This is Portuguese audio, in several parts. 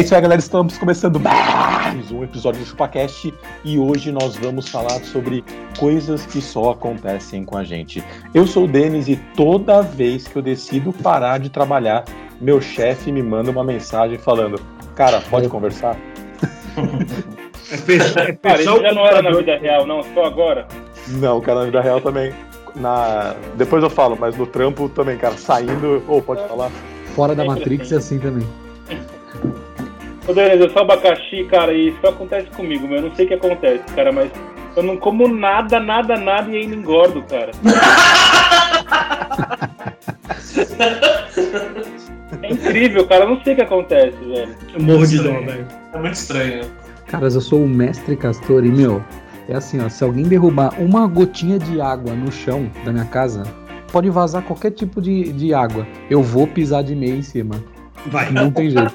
É isso aí, galera. Estamos começando mais um episódio do ChupaCast e hoje nós vamos falar sobre coisas que só acontecem com a gente. Eu sou o Denis e toda vez que eu decido parar de trabalhar, meu chefe me manda uma mensagem falando: Cara, pode conversar? É fechar, é fechar isso já não era na vida real, não, só agora. Não, cara, na vida real também. Na... Depois eu falo, mas no trampo também, cara, saindo. Ô, pode falar? Fora da Matrix assim. é assim também. Ô, Denis, eu sou abacaxi, cara, e isso acontece comigo, meu. Eu não sei o que acontece, cara, mas eu não como nada, nada, nada e ainda engordo, cara. É incrível, cara. Eu não sei o que acontece, velho. Eu morro de dó, velho. É muito estranho. Caras, eu sou o mestre Castor e, meu, é assim, ó, se alguém derrubar uma gotinha de água no chão da minha casa, pode vazar qualquer tipo de, de água. Eu vou pisar de meia em cima. Vai. Não tem jeito.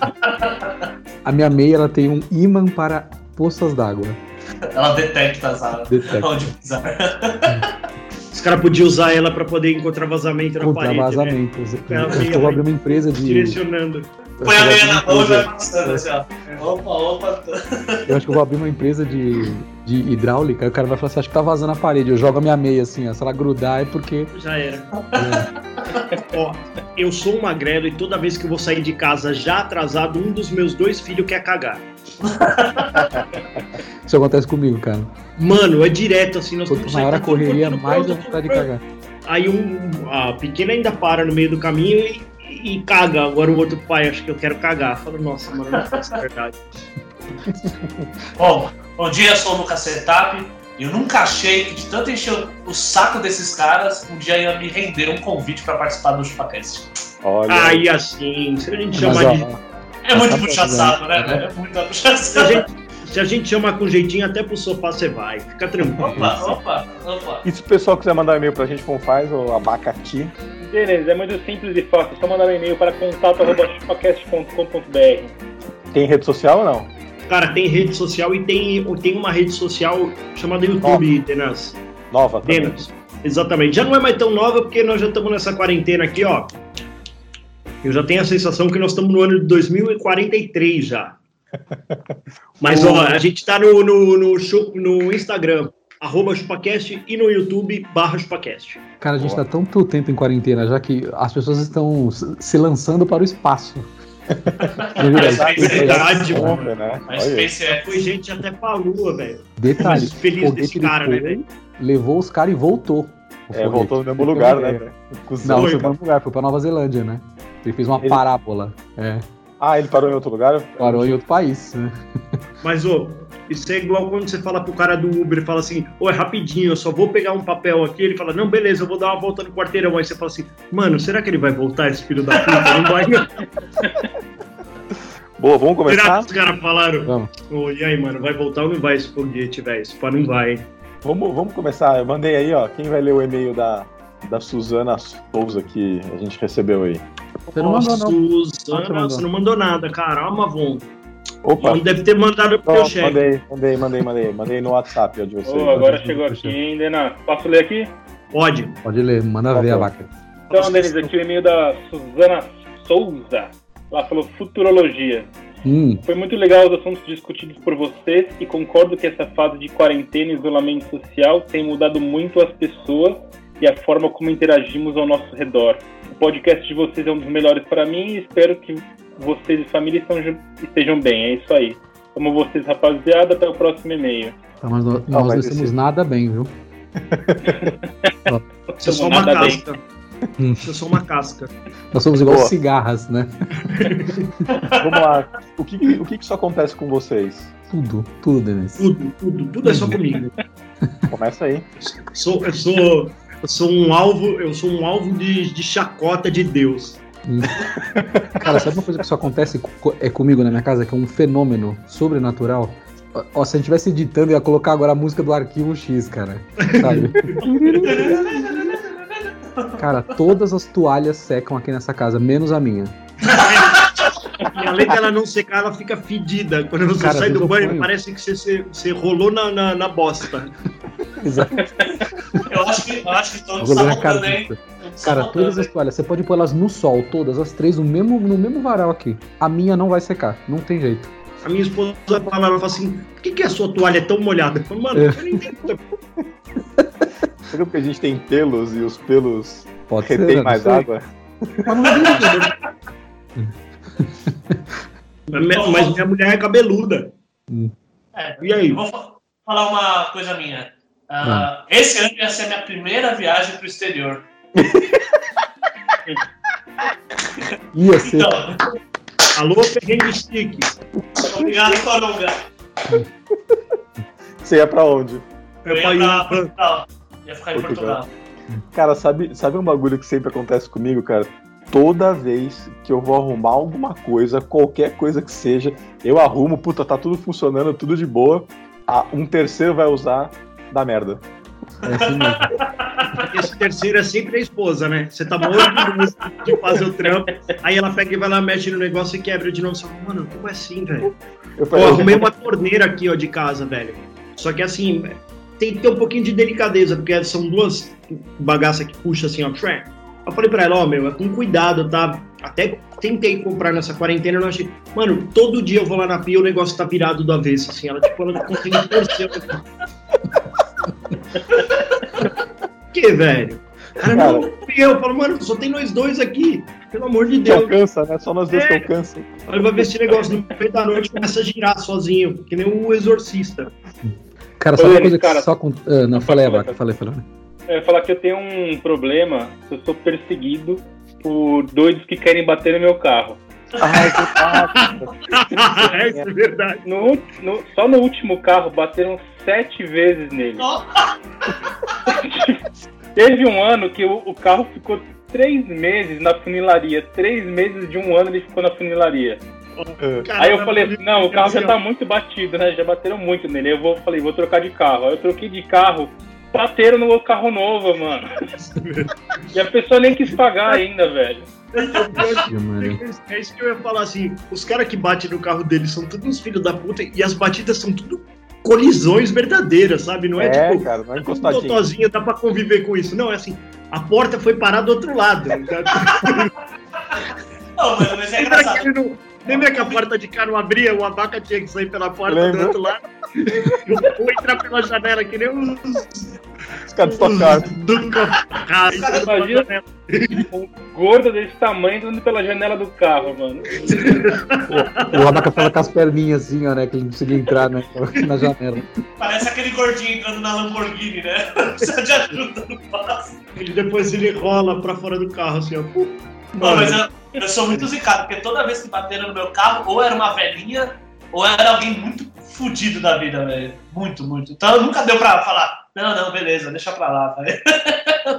A minha meia, ela tem um ímã para poças d'água. Ela detecta as áreas. Detecta. Onde pisar. Os caras podiam usar ela pra poder encontrar vazamento na Contra parede, né? vazamentos. Ela Eu eu vou abrir uma empresa de. Direcionando. Eu Põe a acho que meia na abrir uma mão e vai empresa- passando assim, ó. Opa, opa. Eu acho que eu vou abrir uma empresa de, de hidráulica, o cara vai falar assim, acho que tá vazando a parede. Eu jogo a minha meia assim, ó. Se ela grudar é porque. Já era. Ó, eu sou um magrelo e toda vez que eu vou sair de casa já atrasado, um dos meus dois filhos quer cagar. Isso acontece comigo, cara. Mano, é direto assim. Nós Quanto maior a correria, mais a vontade de cagar. Aí um, a pequena ainda para no meio do caminho e, e caga. Agora o outro pai, acho que eu quero cagar. Fala, nossa, mano, não é verdade. Bom, bom dia, sou o Lucas Setap. Eu nunca achei que de tanto encher o- saco desses caras, um dia ia me render um convite pra participar do ChupaCast. Olha. Aí assim, se a gente Mas, chamar ó, de. É muito puxa-saco, né? bom. velho? É muito puxa-saco. se a gente chamar com jeitinho, até pro sofá você vai. Fica tranquilo. Opa, opa, opa. E se o pessoal quiser mandar um e-mail pra gente, como faz? O abacati. Denis, é muito simples e fácil. É só mandar um e-mail para contato.chupacast.com.br. Tem rede social ou não? Cara, tem rede social e tem, tem uma rede social chamada YouTube, Denas. Nova também. Denas. Exatamente. Já não é mais tão nova porque nós já estamos nessa quarentena aqui, ó. Eu já tenho a sensação que nós estamos no ano de 2043 já. Mas, ó, a gente tá no, no, no, no Instagram, arroba chupacast, e no YouTube, barra chupacast. Cara, a gente Boa. tá tanto tempo em quarentena, já que as pessoas estão se lançando para o espaço. Velho? é verdade. Compra, né? Mas Olha aí. SpaceX. Foi gente até pra lua, velho. Detalhe, feliz desse cara, né, velho? levou os caras e voltou. É, foguete. voltou no mesmo lugar, né? É. Não, Foi, foi para um lugar, foi pra Nova Zelândia, né? Ele fez uma Ele- parábola. É, Ah, ele parou em outro lugar? parou em outro país. Né? Mas, ô, isso é igual quando você fala pro cara do Uber e fala assim, ô, é rapidinho, eu só vou pegar um papel aqui. Ele fala, não, beleza, eu vou dar uma volta no quarteirão. Aí você fala assim, mano, será que ele vai voltar, esse filho da puta? Não vai. Boa, vamos Será começar? que os caras falaram? Vamos. Ô, e aí, mano, vai voltar ou não vai esse foguete, velho? Esse pá não vai, hein? Vamos, vamos começar. Eu mandei aí, ó. Quem vai ler o e-mail da, da Suzana Souza que a gente recebeu aí? Você não mandou, não. Suzana, Não, você não mandou nada, cara. Ó, Mavon. Opa! Não deve ter mandado pro teu chefe. mandei, mandei, mandei, mandei. Mandei no WhatsApp ó, de vocês. Ô, agora chegou aqui, hein, Denis? Posso ler aqui? Pode. Pode ler, manda Tá ver a vaca. Então, Denis, aqui o e-mail da Suzana Souza. Ela falou futurologia. Hum, Foi muito legal os assuntos discutidos por vocês e concordo que essa fase de quarentena e isolamento social tem mudado muito as pessoas e a forma como interagimos ao nosso redor. O podcast de vocês é um dos melhores para mim e espero que vocês e família estejam, estejam bem. É isso aí. Amo vocês, rapaziada. Até o próximo e-mail. tá, mas nós, Não, nós estamos nada bem, viu? Você é só uma bem. casca. Você é só uma casca. Nós somos igual Boa. cigarras, né? Vamos lá. O que, o que, que isso acontece com vocês? Tudo, tudo, Denis. Tudo, tudo, tudo é só comigo. Começa aí. Sou, eu sou, eu sou um alvo, eu sou um alvo de, de chacota de Deus. Cara, sabe uma coisa que só acontece co- é comigo na minha casa, que é um fenômeno sobrenatural? Ó, se a gente estivesse editando, ia colocar agora a música do arquivo X, cara. Sabe? cara, todas as toalhas secam aqui nessa casa, menos a minha. E além dela não secar, ela fica fedida. Quando você Cara, sai do banho, ponho. parece que você, você, você rolou na, na, na bosta. Exato. Eu acho que, eu acho que estão sabotando, hein? cara, todas as toalhas, você pode pôr elas no sol, todas as três, no mesmo, no mesmo varal aqui. A minha não vai secar, não tem jeito. A minha esposa fala, ela fala assim: por que, que a sua toalha é tão molhada? Eu falo, mano, É. eu não entendo. Será porque a gente tem pelos e os pelos Pode ser. retêm não mais água? Mas não né? Mas mas minha mulher é cabeluda. É, E aí? eu vou fa- falar uma coisa minha. Ah, Esse ano ia ser a minha primeira viagem pro exterior. Ia ser. Então, Alô, perrengue chique. obrigado, Coronga. Você ia pra onde? Eu É ia pra ir pra Portugal. Ia ficar em Portugal. Portugal. Cara, sabe, sabe um bagulho que sempre acontece comigo, cara? Toda vez que eu vou arrumar alguma coisa, qualquer coisa que seja, eu arrumo, puta, tá tudo funcionando, tudo de boa. Ah, um terceiro vai usar, dá merda. É assim mesmo. Esse terceiro é sempre a esposa, né? Você tá morto de fazer o trampo, aí ela pega e vai lá, mexe no negócio e quebra de novo. Você fala, mano, como é assim, velho? Eu Pô, eu arrumei uma torneira aqui, ó, de casa, velho. Só que assim, tem que ter um pouquinho de delicadeza, porque são duas bagaças que puxa assim, ó. Eu falei pra ela, ó, meu, é com cuidado, tá? Até tentei comprar nessa quarentena, eu não achei. Mano, todo dia eu vou lá na pia, o negócio tá virado do avesso, assim. Ela, tipo, ela não consegue torcer. que, velho? Cara, não, e eu falo, mano, só tem nós dois aqui. Pelo amor de Deus. alcança, né? Só nós dois É. que alcançam. Aí vai ver esse negócio no meio da noite começa a girar sozinho, que nem o exorcista. Cara, sabe Ô, uma coisa cara. que só. com- Ah, não, falei, Abaca, falei, falei. Ia falar que eu tenho um problema, eu sou perseguido por doidos que querem bater no meu carro. Ai, que fácil. Isso é verdade. No, no- só no último carro bateram sete vezes nele. Teve um ano que o, o carro ficou três meses na funilaria. Três meses de um ano ele ficou na funilaria. Aí eu falei assim, não, o carro já tá muito batido, né? Já bateram muito nele. Aí eu vou, falei, vou trocar de carro. Aí eu troquei de carro, bateram no meu carro novo, mano. e a pessoa nem quis pagar ainda, velho. É isso que eu ia falar assim. Os caras que batem no carro deles são todos uns filhos da puta e as batidas são tudo colisões verdadeiras, sabe? Não é, É, tipo. cara, não é Um encostadinho. totozinho dá pra conviver com isso. Não, é assim. A porta foi parar do outro lado. Não, mas, mas é engraçado. Lembra que a porta de cá não abria? O abaca tinha que sair pela porta Lembra? do outro lado. Ou entrar pela janela, que nem os. Os caras tocaram. Do carro. Imagina um gordo desse tamanho entrando pela janela do carro, mano. O Abaca tava com as perninhas assim, ó, né? Que ele não conseguia entrar né, na janela. Parece aquele gordinho entrando na Lamborghini, né? Precisa de ajuda no passo. E depois ele rola pra fora do carro, assim, ó. Mas eu, eu sou muito zicado, porque toda vez que bateram no meu carro, ou era uma velhinha, ou era alguém muito fudido da vida, velho. Muito, muito. Então nunca deu pra falar, não, não, beleza, deixa pra lá, velho.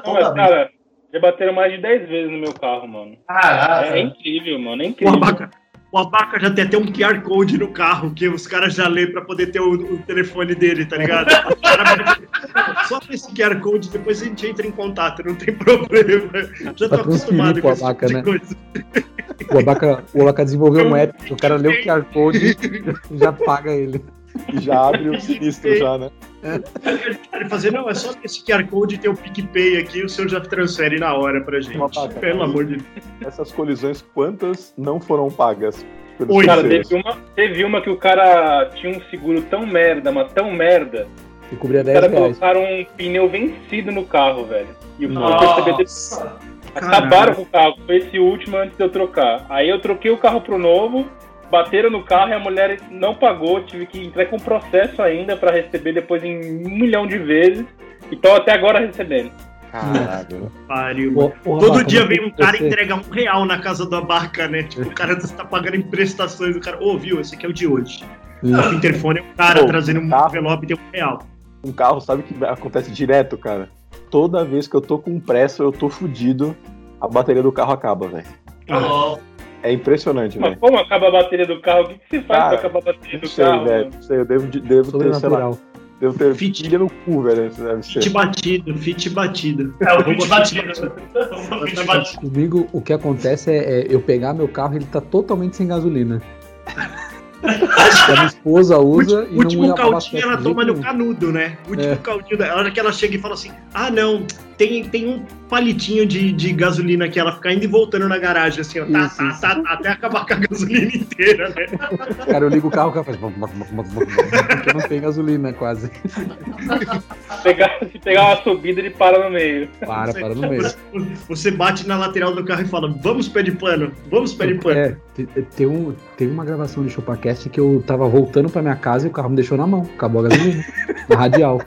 Não, cara, já bateram mais de 10 vezes no meu carro, mano. Caralho. É, incrível, mano. É incrível. O abaca já tem até um QR Code no carro, que os caras já lêem pra poder ter o, o telefone dele, tá ligado? Só com esse QR Code, depois a gente entra em contato, não tem problema. Já tô transferir acostumado com esse tipo abaca, de né? coisa. O Abaca, o Abaca desenvolveu um app, o cara lê o QR Code e já paga ele. E já abre o sinistro já, né? Ele fazer, não, é só esse QR Code ter o PicPay aqui, o senhor já transfere na hora pra gente. Pelo amor de Deus. Essas colisões, quantas não foram pagas? pelos Oi, Cara, teve uma, teve uma que o cara tinha um seguro tão merda, mas tão merda, E cobria os 10 caras reais. colocaram um pneu vencido no carro, velho. E o cara percebeu. Acabaram com o carro, foi esse último antes de eu trocar. Aí eu troquei o carro pro novo, bateram no carro e a mulher não pagou, tive que entrar com processo ainda pra receber depois em um milhão de vezes. E tô até agora recebendo. Caralho. Pariu. Todo dia mas vem um cara você- entregar um real na casa do abaca, né? Tipo, o cara tá pagando em prestações. O cara, ô, viu, esse aqui é o de hoje. O interfone é um cara Pô, trazendo um carro. envelope de um real. Um carro, sabe que acontece direto, cara? Toda vez que eu tô com pressa, eu tô fudido, a bateria do carro acaba, velho. Tá bom. É impressionante, Mas velho. como acaba a bateria do carro? O que, que você faz Cara, pra acabar a bateria Não do sei, carro? velho. mano? Não sei, eu devo, de- devo ter, sei lá, devo ter Fit. no cu, velho. Isso deve ser. Fit batido, fit batido. É o vídeo batido. O. Comigo, o que acontece é, é eu pegar meu carro e ele tá totalmente sem gasolina. a minha esposa usa Último, e último não caldinho abastece ela toma no canudo, né? Último É. caldinho. A hora que ela chega e fala assim: ah, não, tem, tem um palitinho de, de gasolina que ela fica indo e voltando na garagem, assim, ó, tá, Isso, tá, isso. tá, tá, até acabar com a gasolina inteira, né? Cara, eu ligo o carro, o carro faz. Porque não tem gasolina quase. Pegar, se pegar uma subida, ele para no meio. Para, para no meio. Você bate na lateral do carro e fala: vamos pé de pano, vamos pé de pano. É, te- tem, um, tem uma gravação de ChupaCast que eu tava voltando pra minha casa e o carro me deixou na mão. Acabou a gasolina. na radial.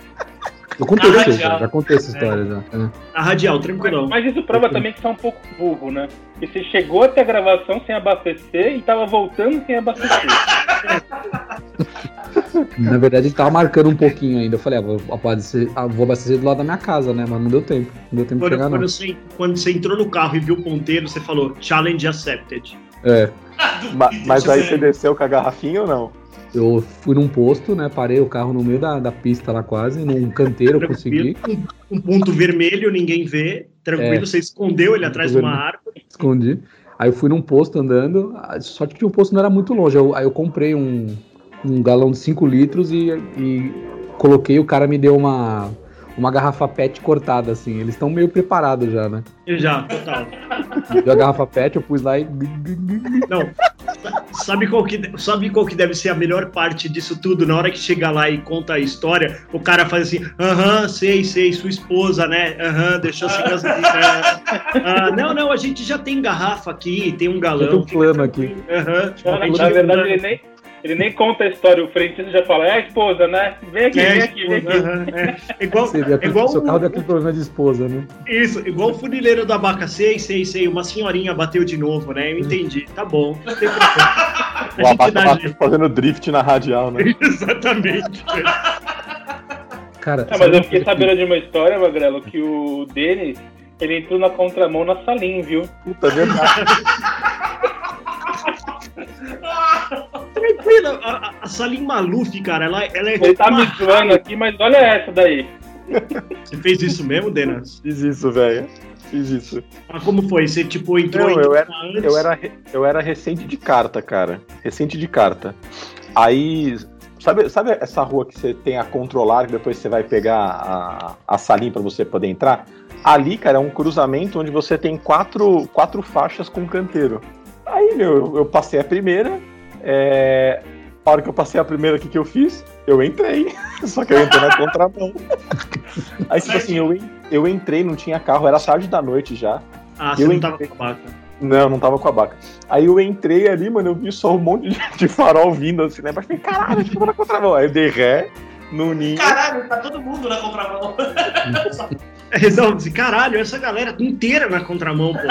Eu contei isso, já, já contei essa história já. É. A radial, Mas, tranquilão. mas isso prova também que você é um pouco burro, né? Porque você chegou até a gravação sem abastecer e tava voltando sem abastecer. Na verdade, ele tava marcando um pouquinho ainda. Eu falei, ah, vou abastecer, ah, vou abastecer do lado da minha casa, né? Mas não deu tempo. Não deu tempo de Quando, chegar, quando não. você, quando você entrou no carro e viu o ponteiro, você falou: challenge accepted. É. Ma- Mas aí você desceu com a garrafinha ou não? Eu fui num posto, né? Parei o carro no meio da, da pista lá quase, num canteiro consegui. Um, um ponto vermelho, ninguém vê. Tranquilo, É. você escondeu ele atrás de uma vermelho. árvore. escondi. Aí eu fui num posto andando, ah, só que o posto não era muito longe. Eu- aí eu comprei um, um galão de 5 litros e, e coloquei, o cara me deu uma, uma garrafa PET cortada, assim. Eles estão meio preparados já, né? Já, total. Deu a garrafa PET, eu pus lá e. Não. Sabe qual, que, sabe qual que deve ser a melhor parte disso tudo? Na hora que chega lá e conta a história, o cara faz assim: aham, sei, sei, sua esposa, né? Aham, deixou sem gasolina. Ah, não, não, a gente já tem garrafa aqui, tem um galão. Tem um plano tranquilo. Aham. Na, A gente na verdade, ele nem, ele nem conta a história. O frentista já fala, é a esposa, né? Vem aqui, É, vem aqui, vem aqui. aham, é. Igual, Seria é igual seu o- carro daquele problema de esposa, né? Isso, igual o funileiro da Baca, sei, sei, sei, uma senhorinha bateu de novo, né? Eu entendi, tá bom. não tem problema. O abaca fazendo drift na radial, né? Exatamente. Cara, sabe mas eu fiquei sabendo de uma história, Magrelo, que o Denis, ele entrou na contramão na Salim, viu? Puta é verdade. Tranquilo, a, a- Salim Maluf, cara, ela, ela é Ele tá me zoando aqui, mas olha essa daí. Você fez isso mesmo, Denas? Fiz isso, velho. Fiz isso. Mas como foi? Você, tipo, entrou Não, em eu era- antes? Eu era, eu era recente de carta, cara. Recente de carta. Aí. Sabe, sabe essa rua que você tem a controlar, que depois você vai pegar a, a salinha pra você poder entrar? Ali, cara, é um cruzamento onde você tem quatro, quatro faixas com canteiro. Aí, meu, eu, eu passei a primeira. É, a hora que eu passei a primeira, o que, eu fiz? Eu entrei. Só que eu entrei na contramão. Aí, tipo assim, eu, eu entrei, não tinha carro, era tarde da noite já. Ah, você eu não tava entrei. com a Baca. Não, não tava com a Baca. Aí eu entrei ali, mano, eu vi só um monte de, farol vindo assim, né? Mas falei, caralho, ficou na contramão. Aí eu dei ré no ninho. Caralho, tá todo mundo na contramão. É, Resolve assim, caralho, essa galera inteira na contramão, pô.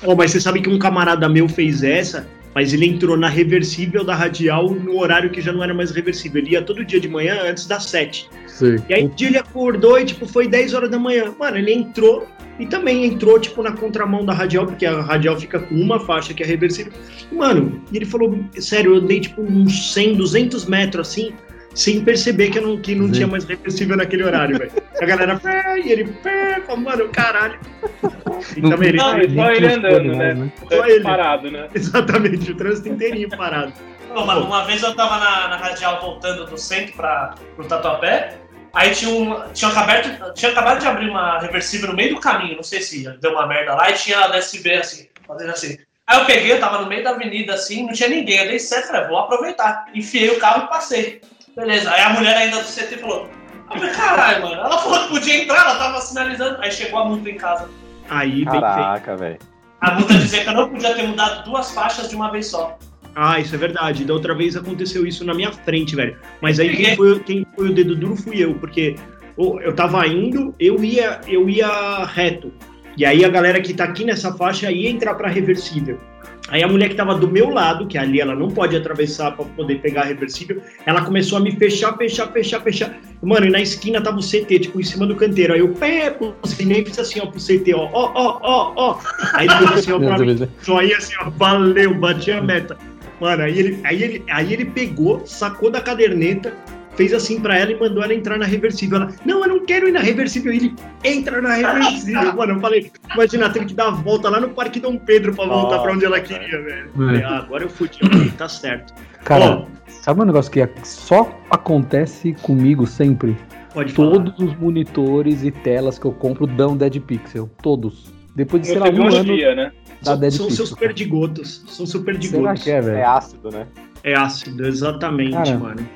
Pô, mas você sabe que um camarada meu fez essa, mas ele entrou na reversível da radial no horário que já não era mais reversível. Ele ia todo dia de manhã antes das sete. Sei. E aí um dia ele acordou e, tipo, foi 10 horas da manhã. Mano, ele entrou e também entrou, tipo, na contramão da radial, porque a radial fica com uma faixa que é reversível. Mano, e ele falou, sério, eu andei, tipo, uns 100, 200 metros, assim, sem perceber que, não, que não Sim. tinha mais reversível naquele horário, velho. A galera, pé, e ele, pé, mano, caralho. E Não- também ele, Não, Nem e só ele andando, né? né? Só ele. parado, né? exatamente, o trânsito inteirinho parado. Não, mano, uma vez eu tava na, na radial voltando do centro pra, pro Tatuapé, aí tinha um. Tinha acabado, tinha acabado de abrir uma reversível no meio do caminho, não sei se deu uma merda lá, e tinha a DSB assim, fazendo assim. Aí eu peguei, eu tava no meio da avenida assim, não tinha ninguém. Eu dei certo, falei, vou aproveitar. Enfiei o carro e passei. Beleza. Aí a mulher ainda do CT falou. Falei, caralho, mano. Ela falou que podia entrar, ela tava sinalizando. Aí chegou a multa em casa. Aí, bem feito. Caraca, velho. A multa dizia que eu não podia ter mudado duas faixas de uma vez só. Ah, isso é verdade. Da outra vez aconteceu isso na minha frente, velho. Mas aí quem foi, quem foi o dedo duro fui eu, porque eu eu tava indo, eu ia, eu ia reto. E aí a galera que tá aqui nessa faixa ia entrar pra reversível. Aí a mulher que tava do meu lado, que ali ela não pode atravessar pra poder pegar a reversível, ela começou a me fechar, fechar, fechar, fechar. Mano, e na esquina tava o CT, tipo, em cima do canteiro. Aí eu, pé, buzinei e fiz assim, ó, pro CT, ó, ó, ó, ó, ó. Aí ele fez assim, ó, pra mim, joinha assim, ó, valeu, bati a meta. Mano, aí ele, aí, ele, aí ele pegou, sacou da caderneta, fez assim pra ela e mandou ela entrar na reversível. Ela, não, eu não quero ir na reversível. Ele entra na reversível. Mano, eu falei, imagina, teve que dar a volta lá no Parque Dom Pedro pra voltar pra onde ela queria, velho. É. Falei, ah, agora eu fudi, tá certo. Cara, Ó, sabe um negócio que só acontece comigo sempre? pode falar. Todos os monitores e telas que eu compro dão Dead Pixel. Todos. Depois de, sei lá, um ano dia, né? dá São, Dead são Pixel. seus perdigotos. São seus Será perdigotos. que é, É ácido, né? É ácido, exatamente, Cara, mano.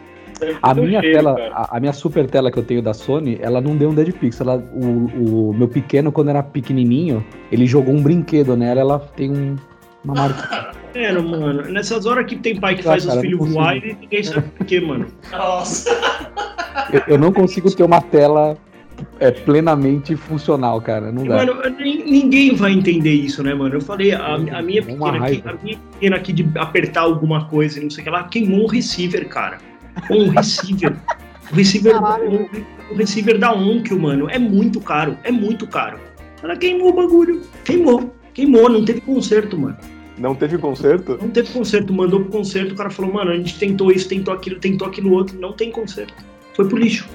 A minha cheiro, tela, a, a minha super tela que eu tenho da Sony, ela não deu um Dead Pixel. Ela, o, o meu pequeno, quando era pequenininho, ele jogou um brinquedo nela, ela tem um, uma marca. É, mano. Nessas horas que tem pai que Ah, faz cara, os filhos voar e ninguém sabe por quê, mano. Nossa. Eu, eu não consigo ter uma tela é, plenamente funcional, cara. Não dá. Mano, ninguém vai entender isso, né, mano? Eu falei, a, a minha pequena aqui, a minha pequena aqui de apertar alguma coisa e não sei o que lá, queimou um receiver, cara. Um receiver. O receiver, o, o receiver da Onkyo, mano, é muito caro. É muito caro. Ela queimou o bagulho. Queimou. Queimou, não teve conserto, mano. Não teve conserto? Não teve conserto. Mandou pro conserto, o cara falou, mano, a gente tentou isso, tentou aquilo, tentou aquilo outro. Não tem conserto. Foi pro lixo.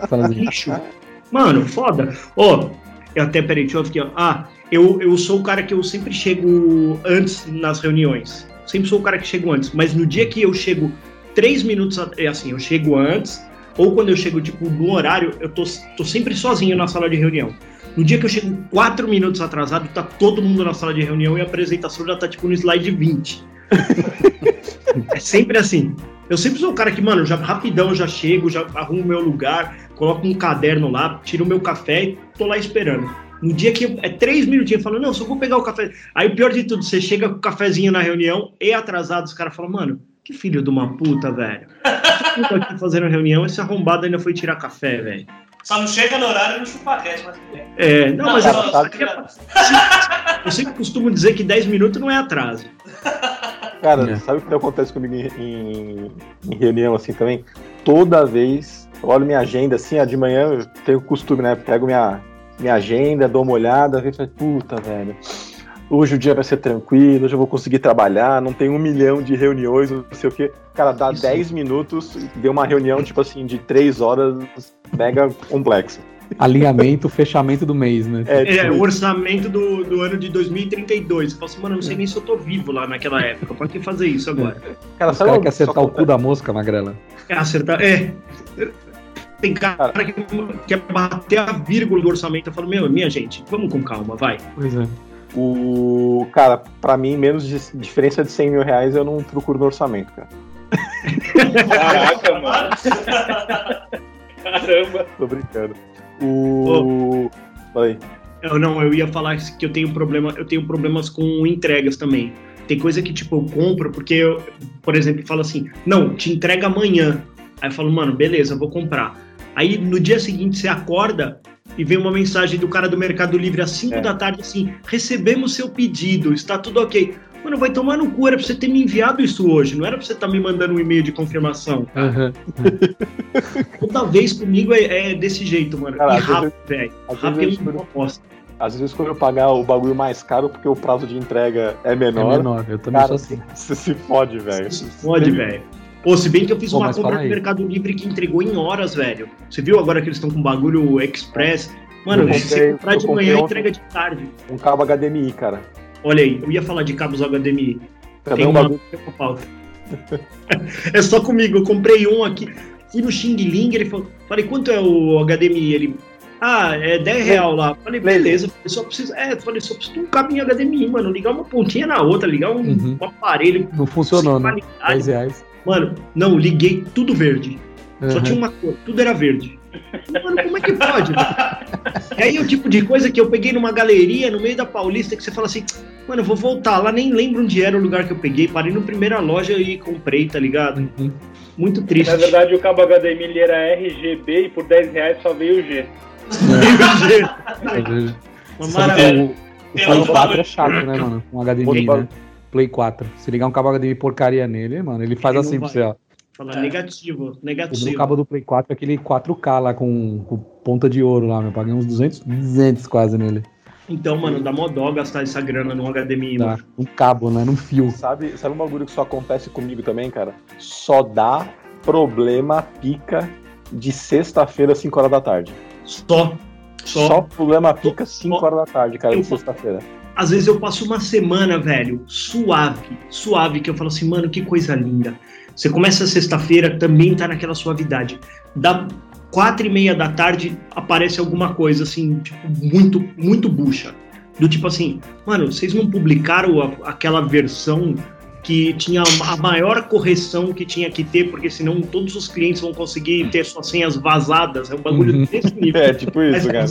Assim. Lixo. Mano, foda. Ó, eu até, peraí, deixa eu ver aqui, ó. Ah, eu, eu sou o cara que eu sempre chego antes nas reuniões. Sempre sou o cara que chego antes. Mas no dia que eu chego três minutos, é assim, eu chego antes, ou quando eu chego, tipo, no horário, eu tô, tô sempre sozinho na sala de reunião. No dia que eu chego quatro minutos atrasado, tá todo mundo na sala de reunião e a apresentação já tá, tipo, no slide 20. é sempre assim. Eu sempre sou o cara que, mano, já rapidão já chego, já arrumo meu lugar, coloco um caderno lá, tiro o meu café e tô lá esperando. No dia que é três minutinhos, eu falo, não, só vou pegar o café. Aí o pior de tudo, você chega com o cafezinho na reunião e atrasado, os caras falam, mano, que filho de uma puta, velho. Eu tô aqui fazendo reunião, esse arrombado ainda foi tirar café, velho. Só não chega no horário no chupaquete, mas tudo bem. É, não, mas só- eu, só- eu sempre costumo dizer que 10 minutos não é atraso. Cara, É. sabe o que acontece comigo em, em- em reunião assim também? Toda vez eu olho minha agenda assim, ó, de manhã eu tenho o costume, né? Pego minha, minha agenda, dou uma olhada, vejo e puta, velho. Hoje o dia vai ser tranquilo, hoje eu vou conseguir trabalhar, não tem um milhão de reuniões, não sei o quê. Cara, dá Isso. 10 minutos, deu uma reunião, tipo assim, de 3 horas, mega complexa. Alinhamento, fechamento do mês, né? É, É, tipo, o orçamento do, do ano de 2032. Eu falo assim, mano, eu não sei nem se eu tô vivo lá naquela época. Pra que fazer isso agora? cara, Os sabe caras o querem acertar o cu da mosca, magrela. É acertar. É. Tem cara que quer bater a vírgula do orçamento. Eu falo, meu, minha gente, vamos com calma, vai. Pois é. O. Cara, pra mim, menos de diferença de 100 mil reais eu não procuro no orçamento, cara. Caraca, mano. Caramba. Tô brincando. O. Falei. Eu não, eu ia falar que eu tenho problema, eu tenho problemas com entregas também. Tem coisa que, tipo, eu compro, porque eu, por exemplo, falo assim, não, te entrega amanhã. Aí eu falo, mano, beleza, vou comprar. Aí no dia seguinte você acorda e vem uma mensagem do cara do Mercado Livre às 5 É. da tarde assim: recebemos seu pedido, está tudo ok. Mano, vai tomar no cu, era pra você ter me enviado isso hoje, não era pra você estar me mandando um e-mail de confirmação. Aham. Toda vez comigo é, é desse jeito, mano. Cara, e rápido, velho. às vezes Rápido é uma bosta. Às vezes quando eu pagar o bagulho mais caro porque o prazo de entrega é É menor, menor, eu também cara, sou assim. você se fode, velho. Pode, velho. Pô, se bem que eu fiz Pô, uma compra no. Mercado Livre que entregou em horas, velho. Você viu agora que eles estão com bagulho express? Mano, Eu se você comprei- comprar de comprei manhã, entrega de tarde. Um cabo HDMI, cara. Olha aí, eu ia falar de cabos HDMI. Cadê Tem um bagulho? uma é só comigo, eu comprei um aqui. Fui no Xing Ling, ele falou, falei, quanto é o HDMI? Ele, ah, é 10 real lá. Falei, beleza, falei, só preciso, é, falei, só preciso de um cabo em HDMI, mano, ligar uma pontinha na outra, ligar um, Uhum. um aparelho. Não funcionou, né? qualidade. 10 reais. Mano, não, liguei tudo verde. Só Aham. tinha uma cor, tudo era verde. Mano, como é que pode? velho? e aí é o tipo de coisa que eu peguei numa galeria no meio da Paulista que você fala assim, mano, eu vou voltar lá, nem lembro onde era o lugar que eu peguei, parei na primeira loja e comprei, tá ligado? Uhum. Muito triste. Na verdade, o cabo HDMI ele era RGB e por 10 reais só veio o G. Uma Sabe maravilha. o, o 4 bagulho- é chato, né, mano? Um HDMI, Outro né? Play 4. Se ligar um cabo HDMI porcaria nele, mano, ele faz Ele assim pra você, ó. Fala É. negativo, O negativo. cabo do Play 4 é aquele 4K lá com, com ponta de ouro lá, meu. Paguei uns 200, 200 quase nele. Então, mano, dá mó dó gastar essa grana no HDMI, Tá? mano. Um cabo, né? Num fio. Sabe, sabe um bagulho que só acontece comigo também, cara? Só dá problema pica de sexta-feira, 5 horas da tarde. Só. Só, Só. problema pica 5 Só. horas da tarde, cara, de Eu- sexta-feira. Às vezes eu passo uma semana, velho, suave, suave, que eu falo assim, mano, que coisa linda. Você começa a sexta-feira, também tá naquela suavidade. Da quatro e meia da tarde aparece alguma coisa, assim, tipo, muito, muito bucha. Do tipo assim, mano, vocês não publicaram a- aquela versão que tinha a maior correção que tinha que ter, porque senão todos os clientes vão conseguir ter suas senhas vazadas. É um bagulho Uhum. desse nível. É, tipo isso, cara.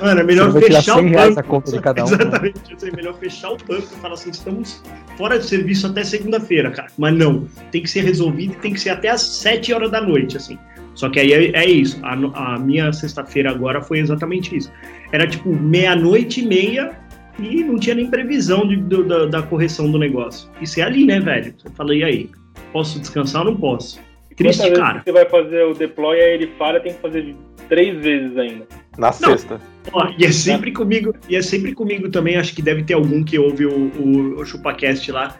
Mano, é melhor fechar 100 o banco. a conta de cada um. Exatamente, isso é melhor fechar o banco e falar assim, estamos fora de serviço até segunda-feira, cara. Mas não, tem que ser resolvido e tem que ser até às 7 horas da noite, assim. Só que aí é, é isso, a, a minha sexta-feira agora foi exatamente isso. Era tipo meia-noite e meia e não tinha nem previsão de- do- da, da correção do negócio. Isso é ali, né, velho? Você fala, e aí? Posso descansar ou não posso? Triste, cara. Você vai fazer o deploy, aí ele falha, tem que fazer três vezes ainda. Na sexta. Ó, e é sempre comigo, e é sempre comigo também, acho que deve ter algum que ouve o, o, o ChupaCast lá.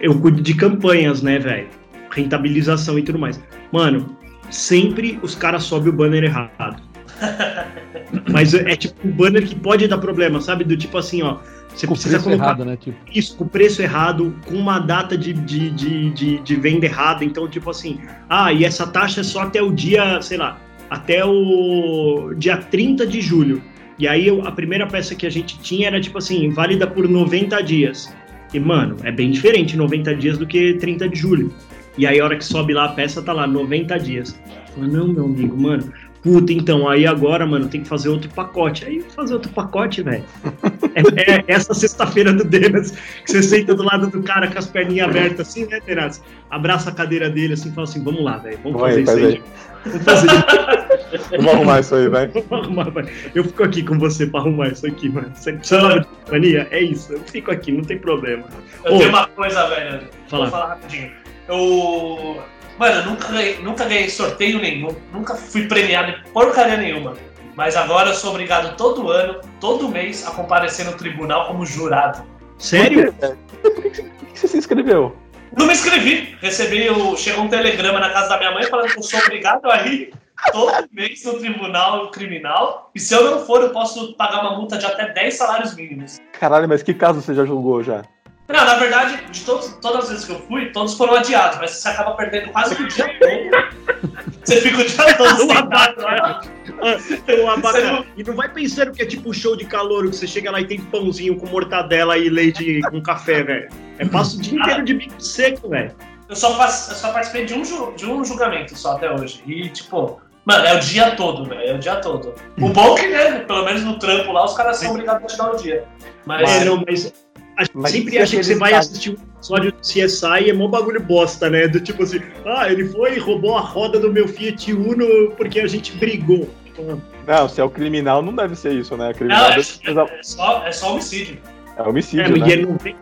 Eu cuido de campanhas, né, velho? Rentabilização e tudo mais. Mano, sempre os caras sobem o banner errado. Mas é, é tipo um banner que pode dar problema, sabe? Do tipo assim, ó. Você Com precisa preço colocar errado, né? Tipo, isso, com o preço errado, com uma data de, de, de, de, de venda errada. Então, tipo assim, ah, e essa taxa é só até o dia, sei lá, até o dia 30 de julho. E aí a primeira peça que a gente tinha era tipo assim, válida por 90 dias. E, mano, é bem diferente 90 dias do que 30 de julho. E aí a hora que sobe lá a peça, tá lá, 90 dias. Fala, não, meu amigo, mano. Puta, então, aí agora, mano, tem que fazer outro pacote. Aí fazer outro pacote, velho. É, é essa sexta-feira do Denas, que você senta do lado do cara com as perninhas abertas assim, né, Denas? Abraça a cadeira dele assim e fala assim, vamos lá, velho, vamos Vai, fazer isso faz aí. aí. Vamos fazer isso. Vamos arrumar isso aí, vai. Vamos arrumar, vai. Eu fico aqui com você pra arrumar isso aqui, mano. Você precisava de companhia? É isso, eu fico aqui, não tem problema. Eu Ô. tenho uma coisa, velho. Fala. Vou falar rapidinho. Eu. Mano, eu nunca ganhei, nunca ganhei sorteio nenhum, nunca fui premiado em porcaria nenhuma. Mas agora eu sou obrigado todo ano, todo mês, a comparecer no tribunal como jurado. Sério? Por que, por que você se inscreveu? Não me inscrevi. Recebi o. Chegou um telegrama na casa da minha mãe falando que eu sou obrigado a ir todo mês no tribunal criminal. E se eu não for, eu posso pagar uma multa de até 10 salários mínimos. Caralho, mas que caso você já julgou já? Não, na verdade, de todos, todas as vezes que eu fui, todos foram adiados, mas você acaba perdendo quase o dia todo. Você fica o dia todo abacate. Você não- E não vai pensando que é tipo show de calor, que você chega lá e tem pãozinho com mortadela e leite com café, velho. É passo o dia inteiro de bico seco, velho. Eu só, faço- eu só participei de um, ju- de um julgamento só até hoje. E, tipo, mano, é o dia todo, velho. É o dia todo. O bom é que, né, pelo menos no trampo lá, os caras são obrigados a te dar o dia. Mas. Mas a gente Mas sempre se acha que você vai assistir um episódio do CSI e é mó bagulho bosta, né? Do tipo assim, ah, ele foi e roubou a roda do meu Fiat Uno porque a gente brigou. Tipo, Não, se é o criminal, não deve ser isso, né? Criminal Não, é, é só, é só homicídio. é homicídio, é, né? e é 90%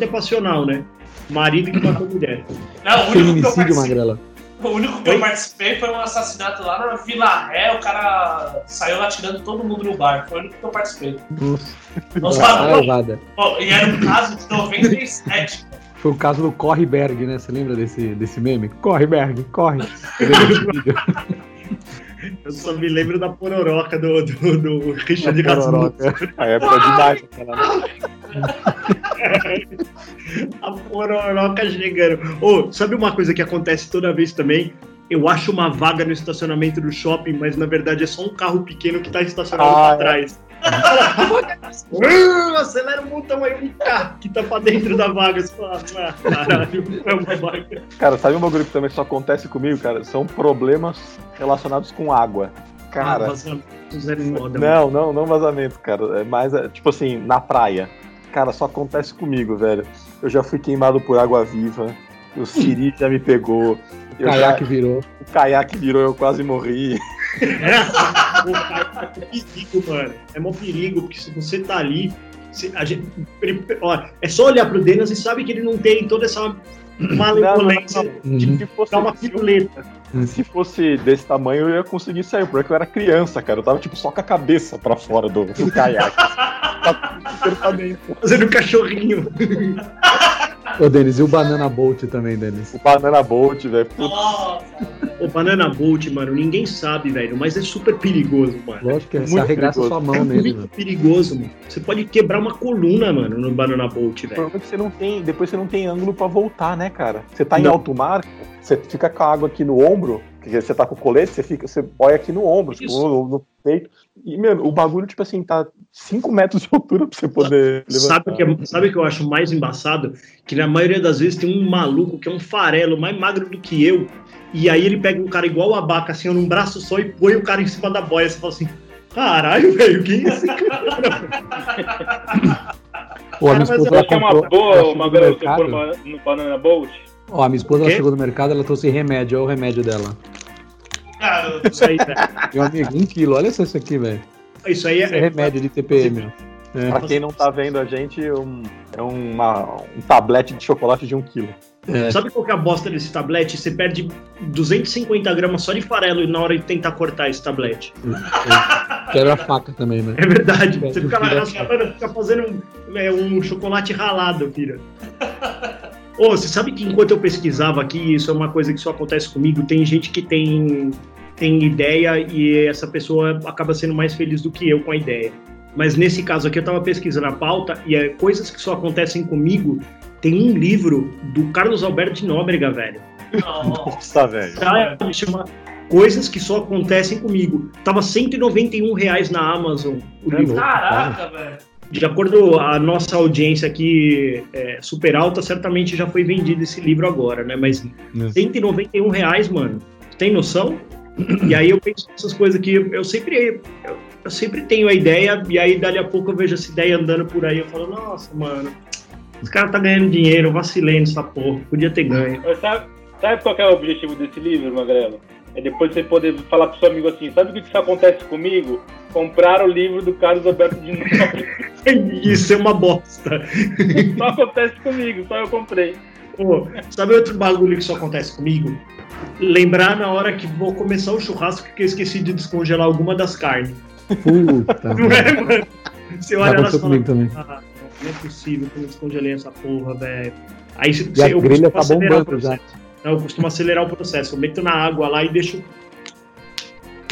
é passional, né? Marido que matou mulher. Não, o único que eu feminicídio, Magrela. O único que eu Oi? participei foi um assassinato lá na Vila Ré, o cara saiu lá tirando todo mundo no bar. Foi o único que eu participei. Nossa, Nossa, tá e era um caso de 97. Foi o caso do Correberg, né? Você lembra desse, desse meme? Correberg, corre. Eu só me lembro da pororoca do, do, do Richard Rasmussen. A época demais. aquela, né? A pororoca chegando. Ô, sabe uma coisa que acontece toda vez também? Eu acho uma vaga no estacionamento do shopping, mas na verdade é só um carro pequeno que tá estacionado Ah, pra é. trás. Ah, Acelera o botão aí, um carro que tá pra dentro da vaga. Você fala, ah, caralho, é uma vaga. Cara, sabe um bagulho que também só acontece comigo, cara? São problemas relacionados com água. Ah, Cara, vazamentos é foda. mano. não, não, não vazamento, cara. É mais, é, tipo assim, na praia. Cara, só acontece comigo, velho. Eu já fui queimado por água viva. O Siri já me pegou. Já- Caiaque virou. o caiaque virou, eu quase morri. Cara, é perigo, mano. É mó perigo, porque se você tá ali. se- a gente- ele- ó, é só olhar pro Denas e sabe que ele não tem toda essa Malemolência. Uhum. Se fosse, Dá uma piruleta. se fosse desse tamanho, eu ia conseguir sair, porque eu era criança, cara. Eu tava tipo só com a cabeça pra fora do, do caiaque. Fazendo um cachorrinho. Ô, Denis, e o Banana Bolt também, Denis? O Banana Bolt, velho. Nossa, O Banana Bolt, mano, ninguém sabe, velho, mas é super perigoso, mano. Lógico que é, você Muito arregaça perigoso. sua mão É nele, muito mano. perigoso, mano. Você pode quebrar uma coluna, mano, no Banana Bolt, O velho. problema é que você não tem. Depois você não tem ângulo pra voltar, né, cara? Você tá em Não. alto mar, você fica com a água aqui no ombro, porque você tá com o colete, você fica, você olha aqui no ombro, tipo, no, no peito. E, mano, o bagulho, tipo assim, tá 5 metros de altura pra você poder levantar. Sabe o que, é- sabe o que eu acho mais embaçado? Que na maioria das vezes tem um maluco que é um farelo mais magro do que eu. E aí ele pega um cara igual o abaca, assim, num braço só e põe o cara em cima da boia. Você fala assim: caralho, velho, quem é esse cara? Pô, a minha Cara, mas esposa eu Acho que é uma boa, chegou uma pôr ba- no Banana Bolt. Ó, a minha esposa ela chegou do mercado, ela trouxe remédio, olha o remédio dela. garoto. Isso aí, velho. Meu amigo, um quilo, olha só isso aqui, velho. Isso aí Isso é é. remédio de TPM. É. Pra quem não tá vendo a gente, um- é uma, um tablete de chocolate de um quilo. É. Sabe qual que é a bosta desse tablete? Você perde 250 gramas só de farelo na hora de tentar cortar esse tablete. Quebra a faca também, né? É verdade. É, Você fica raspando, fica fazendo um, é, um chocolate ralado, filha. Ô, você sabe que enquanto eu pesquisava aqui, isso é uma coisa que só acontece comigo, tem gente que tem, tem ideia e essa pessoa acaba sendo mais feliz do que eu com a ideia. Mas nesse caso aqui eu tava pesquisando a pauta e é coisas que só acontecem comigo. Tem um livro do Carlos Alberto de Nóbrega, velho. Nossa. Velho. Tá, ele chama Coisas que só acontecem comigo. Tava 191 reais na Amazon o É livro. Caraca, velho. De acordo com a nossa audiência aqui é, super alta, certamente já foi vendido esse livro agora, né? Mas Hum. 191 reais, mano. Tem noção? E aí eu penso nessas coisas que eu sempre eu, eu sempre tenho a ideia e aí dali a pouco eu vejo essa ideia andando por aí eu falo, nossa, mano, esse cara tá ganhando dinheiro, vacilei nessa porra, podia ter ganho. Sabe, sabe qual que é o objetivo desse livro, Magrelo? É depois você poder falar pro seu amigo assim, sabe o que isso acontece comigo? Comprar o livro do Carlos Alberto de Nóbrega. Isso é uma bosta. Só acontece comigo, só eu comprei. Pô, sabe outro bagulho que só acontece comigo? Lembrar na hora que vou começar o churrasco que eu esqueci de descongelar alguma das carnes. Puta. Não é, mano? Você olha elas aconteceu e fala, comigo também. ah, não é possível que eu não descongelei essa porra, velho. Aí se, E a eu costumo tá acelerar o bombando já. processo. Não, eu costumo acelerar o processo. Eu meto na água lá e deixo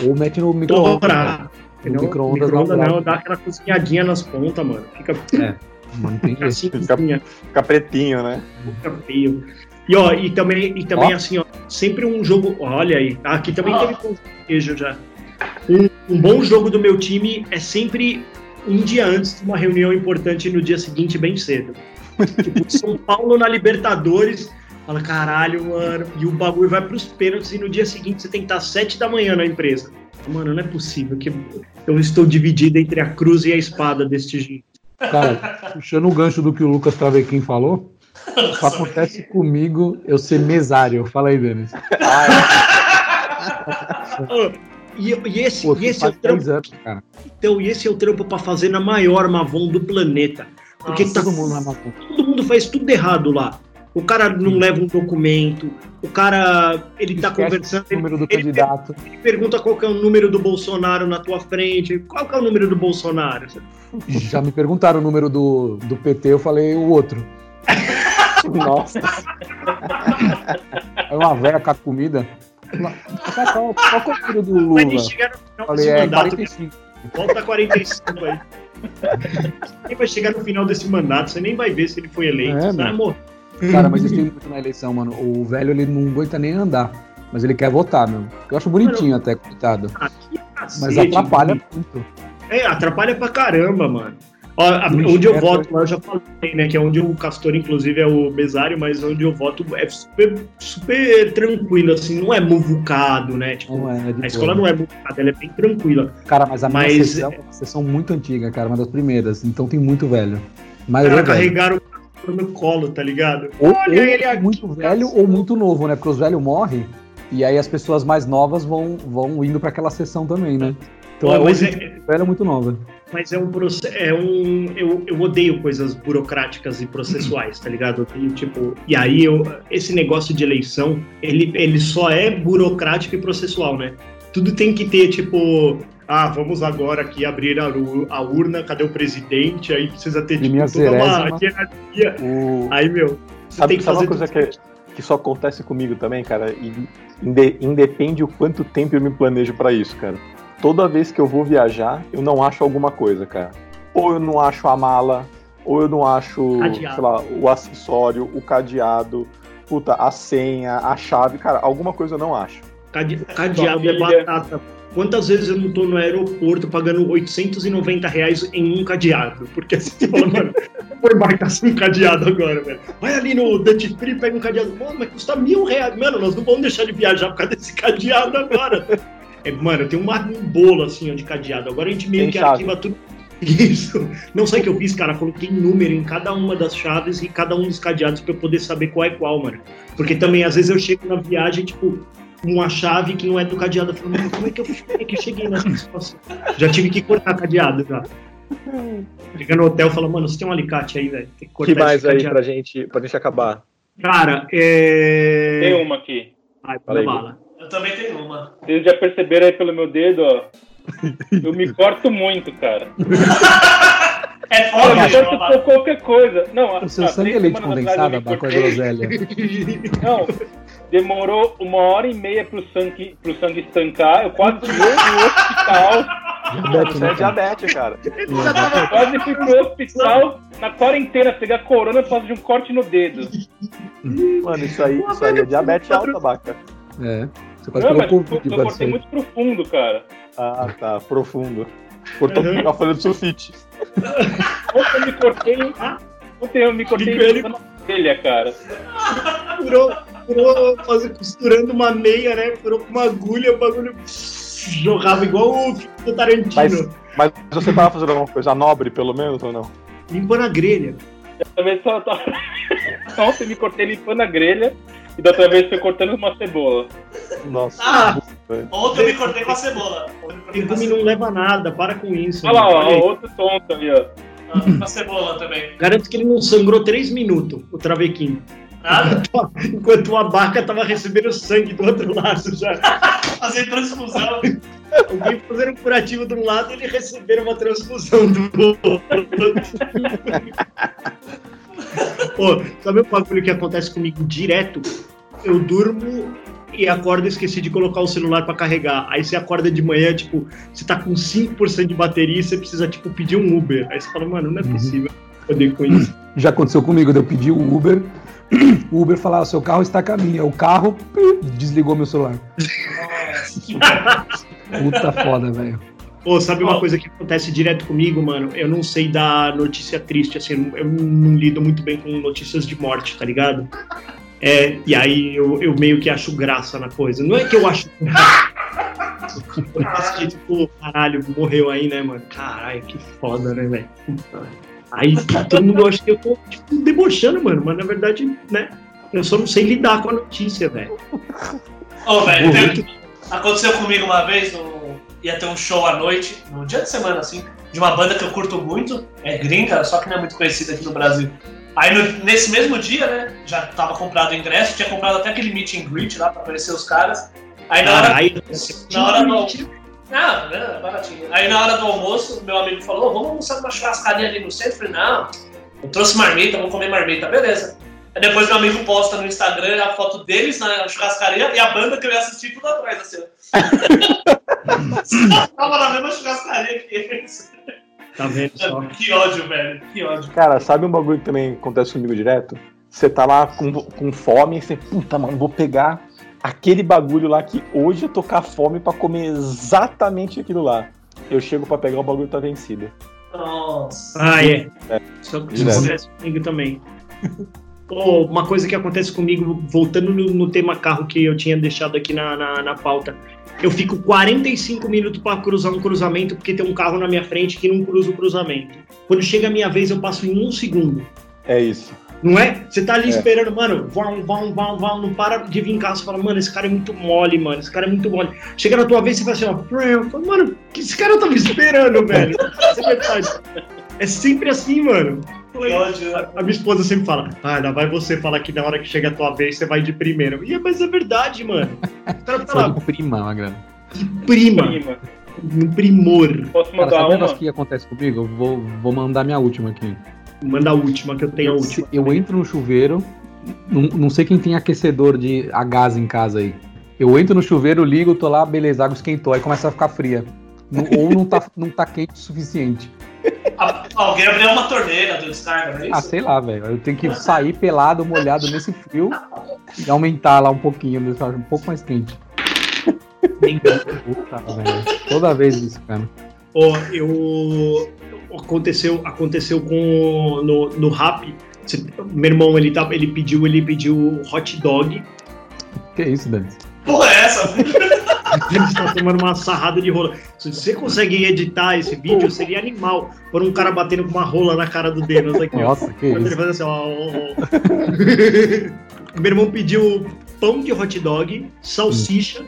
Ou mete no micro-ondas. dourar. No Não, micro-ondas um não, bravo. dá aquela cozinhadinha nas pontas, mano. Fica, É. Não jeito. assim, Fica-. Fica pretinho, né? Fica feio. E, ó, e também, e também Ó. assim, ó, sempre um jogo. Olha aí, aqui também Ó. teve queijo já. Um, um bom jogo do meu time é sempre um dia antes de uma reunião importante e no dia seguinte, bem cedo. tipo, São Paulo na Libertadores. Fala, caralho, mano. E o bagulho vai pros pênaltis e no dia seguinte você tem que estar às sete da manhã na empresa. Mano, não é possível que eu estou dividido entre a cruz e a espada deste jeito. Cara, puxando o gancho do que o Lucas Travequim falou, só acontece comigo eu ser mesário. Fala aí, Denis. E, e esse, Pô, e esse é o trampo 10 anos, cara. Então, e esse é o trampo pra fazer na maior Mavon do planeta. Porque Nossa, tá, Todo mundo todo mundo faz tudo errado lá. O cara não leva um documento, o cara, ele tá Esquece conversando, o ele, número do ele candidato. ele pergunta qual que é o número do Bolsonaro na tua frente, qual que é o número do Bolsonaro? Já me perguntaram o número do, do PT, eu falei o outro. Nossa. Aí uma velha com a comida. Qual, qual que é o número do Lula? No final Falei, desse é mandato, 45. volta 45 aí. Quem vai chegar no final desse mandato, você nem vai ver se ele foi eleito, É, mano. morrer. Cara, mas isso tem muito na eleição, mano. O velho, ele não aguenta nem andar. Mas ele quer votar, meu. Eu acho bonitinho até, coitado. É Mas atrapalha mano. muito. É, atrapalha pra caramba, mano. Ó, a- onde eu voto, lá eu já falei, né? Que é onde o Castor, inclusive, é o mesário, mas onde eu voto é super, super tranquilo, assim, não é muvucado, né? Tipo, Não é, é a escola não é muvucada, ela é bem tranquila. Cara, mas a minha Mas- sessão é uma sessão muito antiga, cara. Uma das primeiras. Então tem muito velho. A Os maioria é carregaram o no colo, tá ligado? Ou, Olha ou ele aqui, muito velho ou muito novo, né? Porque os velhos morrem e aí as pessoas mais novas vão, vão indo pra aquela sessão também, né? Então Ó, é mas é- velho ou muito nova. Mas é um processo. É um, eu, eu odeio coisas burocráticas e processuais, tá ligado? E, tipo, e aí eu, esse negócio de eleição, ele, ele só é burocrático e processual, né? Tudo tem que ter, tipo, ah, vamos agora aqui abrir a, a urna, cadê o presidente? Aí precisa ter tipo, toda uma zerésima. hierarquia. O... Aí, meu, você Sabe, tem que sabe fazer uma coisa que, que só acontece comigo também, cara? E inde- independe o quanto tempo eu me planejo pra isso, cara. Toda vez que eu vou viajar, eu não acho alguma coisa, cara. Ou eu não acho a mala, ou eu não acho, Cadeado. sei lá, o acessório, o cadeado, puta, a senha, a chave, cara, alguma coisa eu não acho. Cade- Cadeado é batata. Quantas vezes eu não tô no aeroporto pagando 890 reais em um cadeado? Porque assim, você fala, mano, vou embarcar sem um cadeado agora, velho. Vai ali no Dutch Free, pega um cadeado. Mano, mas custa mil reais. Mano, nós não vamos deixar de viajar por causa desse cadeado agora. É, mano, eu tenho uma- um bolo assim, ó, de cadeado. Agora a gente meio Tem que chave. arquiva tudo. Isso. Não sei o que eu fiz, cara. Coloquei número em cada uma das chaves e cada um dos cadeados pra eu poder saber qual é qual, mano. Porque também, às vezes, eu chego na viagem, tipo, uma chave que não é do cadeado. Eu falo, mano, como é que eu, é que eu cheguei nessa situação? Já tive que cortar cadeado já. Chega no hotel e fala, mano, você tem um alicate aí, velho. Tem que O cortar que mais aí cadeado. pra gente, pra gente acabar? Cara, é. Tem uma aqui. Ai, Fala aí, bala. Eu também tenho uma. Vocês já perceberam aí pelo meu dedo, ó. Eu me corto muito, cara. É foda, eu corto por qualquer coisa. Não, O seu há sangue é leite condensado, eu me a com a cortei. groselha. Não, demorou uma hora e meia pro sangue, pro sangue estancar. Eu quase fui pro hospital. Diabetes, né, é cara? diabetes, cara. Eu quase fui pro hospital na quarentena pegar corona por causa de um corte no dedo. Mano, isso aí, isso aí é diabetes alta, baca. É. Você quase Não, pegou mas Covid eu, eu cortei muito profundo, cara. Ah, tá, profundo. Cortou Uhum. a folha do sulfite. Ontem eu me cortei. Ontem eu me cortei na orelha, cara. Furou, furou fazer, costurando uma meia, né? Furou com uma agulha, o bagulho jorrava igual o do Tarantino. Mas- Mas você tava fazendo alguma coisa nobre, pelo menos, ou não? Limpando a grelha. Dessa vez só só- Ontem eu me cortei limpando a grelha. E da outra vez foi cortando uma cebola. Nossa. Ah! Ontem eu me cortei com a cebola. Legume não leva nada, para com isso. Olha lá, ó, outro tonto ali, ó. cebola. Com a cebola também. Garanto que ele não sangrou três minutos, o travequinho. Nada? Enquanto a vaca tava recebendo sangue do outro lado já. Fazer transfusão. Alguém fazendo um curativo de um lado e ele recebendo uma transfusão do outro. Pô, sabe um bagulho que acontece comigo direto? Eu durmo e acordo e esqueci de colocar o celular pra carregar. Aí você acorda de manhã, tipo, você tá com 5% de bateria e você precisa, tipo, pedir um Uber. Aí você fala, mano, não é possível poder com isso. Já aconteceu comigo, eu pedi o Uber, o Uber falava, seu carro está a caminho. O carro desligou meu celular. Nossa, que merda. Puta foda, velho. Pô, sabe uma coisa que acontece direto comigo, mano? Eu não sei dar notícia triste, assim, eu não, lido muito bem com notícias de morte, tá ligado? É, e aí eu, eu meio que acho graça na coisa. Não é que eu acho graça. Acho que, tipo, caralho, morreu aí, né, mano? Caralho, que foda, né, velho? Puta. Aí todo mundo acha que eu tô, tipo, debochando, mano, mas na verdade, né? Eu só não sei lidar com a notícia, velho. Ô, velho, aconteceu comigo uma vez, no- ia ter um show à noite, no dia de semana, assim, de uma banda que eu curto muito, é gringa, só que não é muito conhecida aqui no Brasil. Aí no- nesse mesmo dia, né, já tava comprado o ingresso, tinha comprado até aquele meet and greet lá pra conhecer os caras. Aí na hora, Caralho, na hora do Não, não, baratinho. Aí na hora do almoço, meu amigo falou, vamos almoçar numa churrascaria ali no centro. Eu falei, não, eu trouxe marmita, vamos comer marmita, beleza. Aí depois meu amigo posta no Instagram a foto deles na churrascaria e a banda que eu ia assistir tudo atrás, assim. Tava na mesma churrascaria que eles. Tá vendo só? Que ódio, velho, que ódio. Cara, sabe um bagulho que também acontece comigo direto? Você tá lá com, com fome e você, puta, mano, vou pegar aquele bagulho lá que hoje eu tô com a fome pra comer exatamente aquilo lá. Eu chego pra pegar o bagulho tá vencido. Nossa. Ah, é. É. Isso, isso Direto. acontece comigo também. Uma coisa que acontece comigo, voltando no, no tema carro que eu tinha deixado aqui na, na, na pauta. Eu fico 45 minutos para cruzar um cruzamento porque tem um carro na minha frente que não cruza o cruzamento. Quando chega a minha vez, eu passo em um segundo. É isso. Não é? Você tá ali É. esperando, mano, vão, vão, vão, vão, não para de vir em casa e fala, mano, esse cara é muito mole, mano, esse cara é muito mole. Chega na tua vez você fala assim, ó, eu falo, mano, que esse cara tá me esperando, velho. Isso é verdade. É sempre assim, mano. Ódio. A minha esposa sempre fala, ah, lá vai você falar que na hora que chega a tua vez você vai de primeiro. E, é- mas é verdade, mano. O cara tá lá, de prima, Magrano. prima, Prima. um primor. Posso Cara, mandar sabe um uma? que acontece comigo? Eu vou, vou mandar minha última aqui. Manda a última, que eu tenho a última. eu entro no chuveiro, não, não sei quem tem aquecedor de a gás em casa aí. Eu entro no chuveiro, ligo, tô lá, beleza, a água esquentou, aí começa a ficar fria. Ou não tá, não tá quente o suficiente. Ah, Alguém abriu uma torneira do descarga, não é Ah, isso? sei lá, velho. Eu tenho que sair pelado, molhado nesse frio e aumentar lá um pouquinho, deixar um pouco mais quente. Puta, velho. Toda vez isso, cara. Ó, eu aconteceu aconteceu com no, no rap. Meu irmão ele tá, ele pediu ele pediu hot dog. Que isso, Denis? Porra, é essa? Ele está tomando uma sarrada de rola. Se você consegue editar esse vídeo, seria animal. Por um cara batendo com uma rola na cara do Denis aqui, ó. Nossa, que Quando ele isso. faz assim, ó, ó, ó. Meu irmão pediu pão de hot dog, salsicha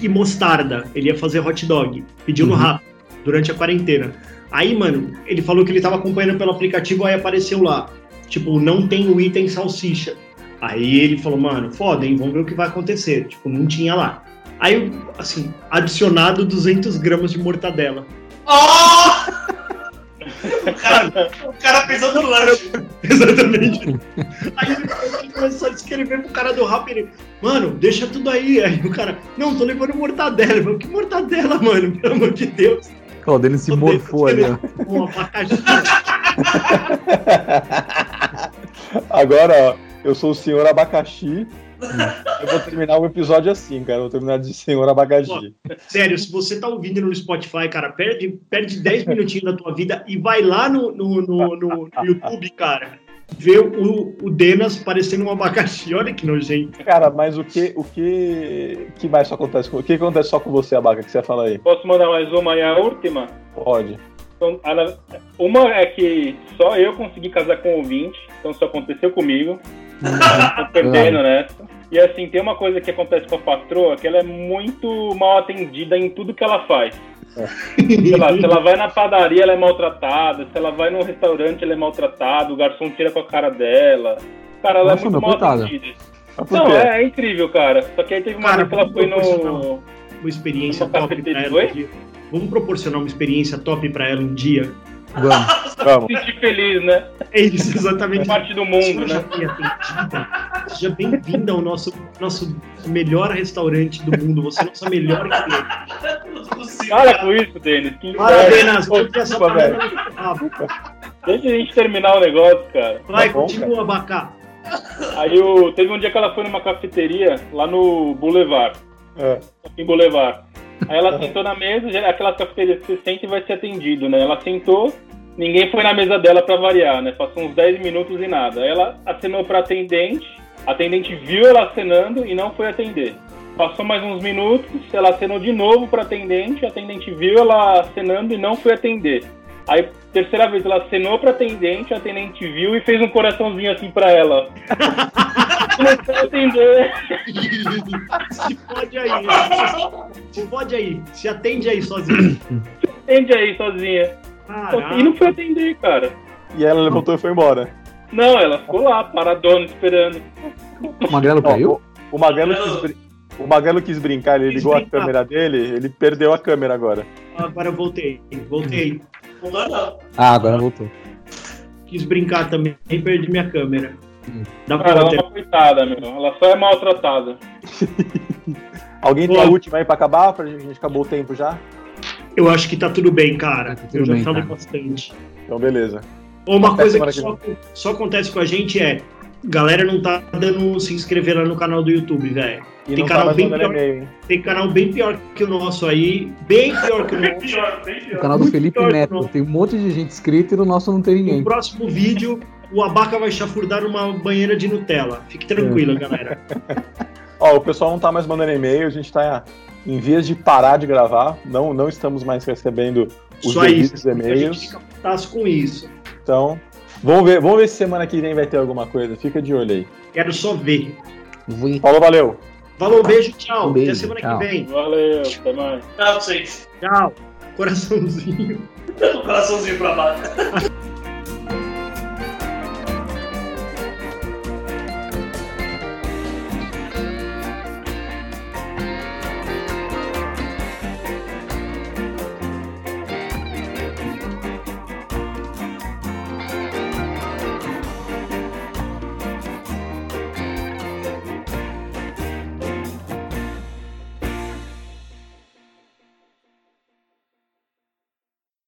e mostarda. Ele ia fazer hot dog. Pediu no Uhum. rap durante a quarentena. Aí, mano, ele falou que ele tava acompanhando pelo aplicativo, aí apareceu lá. Tipo, não tem o item salsicha. Aí ele falou, mano, foda, hein? Vamos ver o que vai acontecer. Tipo, não tinha lá. Aí, assim, adicionado 200 gramas de mortadela. Oh! O cara, o cara pensou no lanche. Exatamente. Aí ele começou a escrever pro cara do rap, ele, mano, deixa tudo aí. Aí o cara, não, tô levando mortadela. Eu falei, que mortadela, mano? Pelo amor de Deus. Ó, o Denis se morfou ali, ó. Um abacaxi. Agora, ó, eu sou o senhor abacaxi. Eu vou terminar o episódio assim, cara. Eu vou terminar de senhor abacaxi. Sério, se você tá ouvindo no Spotify, cara, perde, perde 10 minutinhos da tua vida e vai lá no, no, no, no- no YouTube, cara. Vê o, o Denas parecendo um abacaxi. Olha que nojento. Cara, mas o que, o que, que mais só acontece com, o que acontece só com você, Abaca, que você ia falar aí? Posso mandar mais uma e a última? Pode. Então, uma é que só eu consegui casar com o ouvinte, então isso aconteceu comigo. Tô perdendo nessa. E assim, tem uma coisa que acontece com a patroa, que ela é muito mal atendida em tudo que ela faz. Sei lá, se ela vai na padaria, ela é maltratada. Se ela vai num restaurante, ela é maltratada. O garçom tira com a cara dela. Cara, ela Nossa, é muito meu, mal coitada. atendida. Não, é, é incrível, cara. Só que aí teve uma Cara, vez que ela foi no. Uma experiência top pra ela. um. Vamos proporcionar uma experiência top pra ela um dia. Vamos. Vamos. Sentir feliz, né? É isso, exatamente. Parte do mundo, Seja né? bem-vinda. Seja bem-vinda ao nosso, nosso melhor restaurante do mundo. Você é nossa melhor cliente. Para com isso, Denis. Para. Eu essa parada no rabo. Deixa a gente terminar o negócio, cara. Vai, Tá bom, continua, Abacá. Aí o, teve um dia que ela foi numa cafeteria lá no Boulevard, É. em Boulevard. Aí ela sentou na mesa, aquela cafeteria que você senta e vai ser atendido, né? Ela sentou, ninguém foi na mesa dela pra variar, né? Passou uns 10 minutos e nada. Ela acenou pra atendente, a atendente viu ela acenando e não foi atender. Passou mais uns minutos, ela acenou de novo pra atendente, a atendente viu ela acenando e não foi atender. Aí, terceira vez, ela acenou pra atendente, a atendente viu e fez um coraçãozinho assim pra ela. não foi atender. Se pode aí. Se pode aí. Se atende aí sozinho. Atende aí sozinha. Caraca. E não foi atender, cara. E ela levantou e foi embora. Não, ela ficou lá, paradona, esperando. O Magrelo caiu? o, o Magrelo quis, brin- o Magrelo quis brincar, ele Quis ligou a brincar. câmera dele, ele perdeu a câmera agora. Agora eu voltei. Voltei. Ah, agora voltou. Quis brincar também e perdi minha câmera. Hum. Dá Cara, pra ela é uma coitada, meu. Ela só é maltratada. Alguém tem Ó. a última aí pra acabar? Pra gente, a gente acabou o tempo já? Eu acho que tá tudo bem, cara. Tá tudo eu já bem, falei cara. bastante. Então, beleza. Uma Até coisa que só, só acontece com a gente é. Galera não tá dando se inscrever lá no canal do YouTube, velho. E Tem não canal tá bem mandando pior. Tem canal bem pior que o nosso aí. Bem pior que o Bem nosso. pior, bem O pior. canal do Muito Felipe pior que Neto. Tem um monte de gente inscrita e no nosso não tem No ninguém. próximo vídeo, o Abaca vai chafurdar numa banheira de Nutella. Fique tranquilo, É. galera. Ó, o pessoal não tá mais mandando e-mail, a gente tá em vias de parar de gravar. Não, não estamos mais recebendo os Só devidos isso. A gente e-mails. fica com isso. Então, Vamos ver, vamos ver se semana que vem vai ter alguma coisa. Fica de olho aí. Quero só ver. Falou, valeu. Falou, beijo, tchau. Um beijo, Até semana tchau. que vem. Valeu, até mais. Tchau, gente. Tchau. Coraçãozinho. Coraçãozinho pra baixo.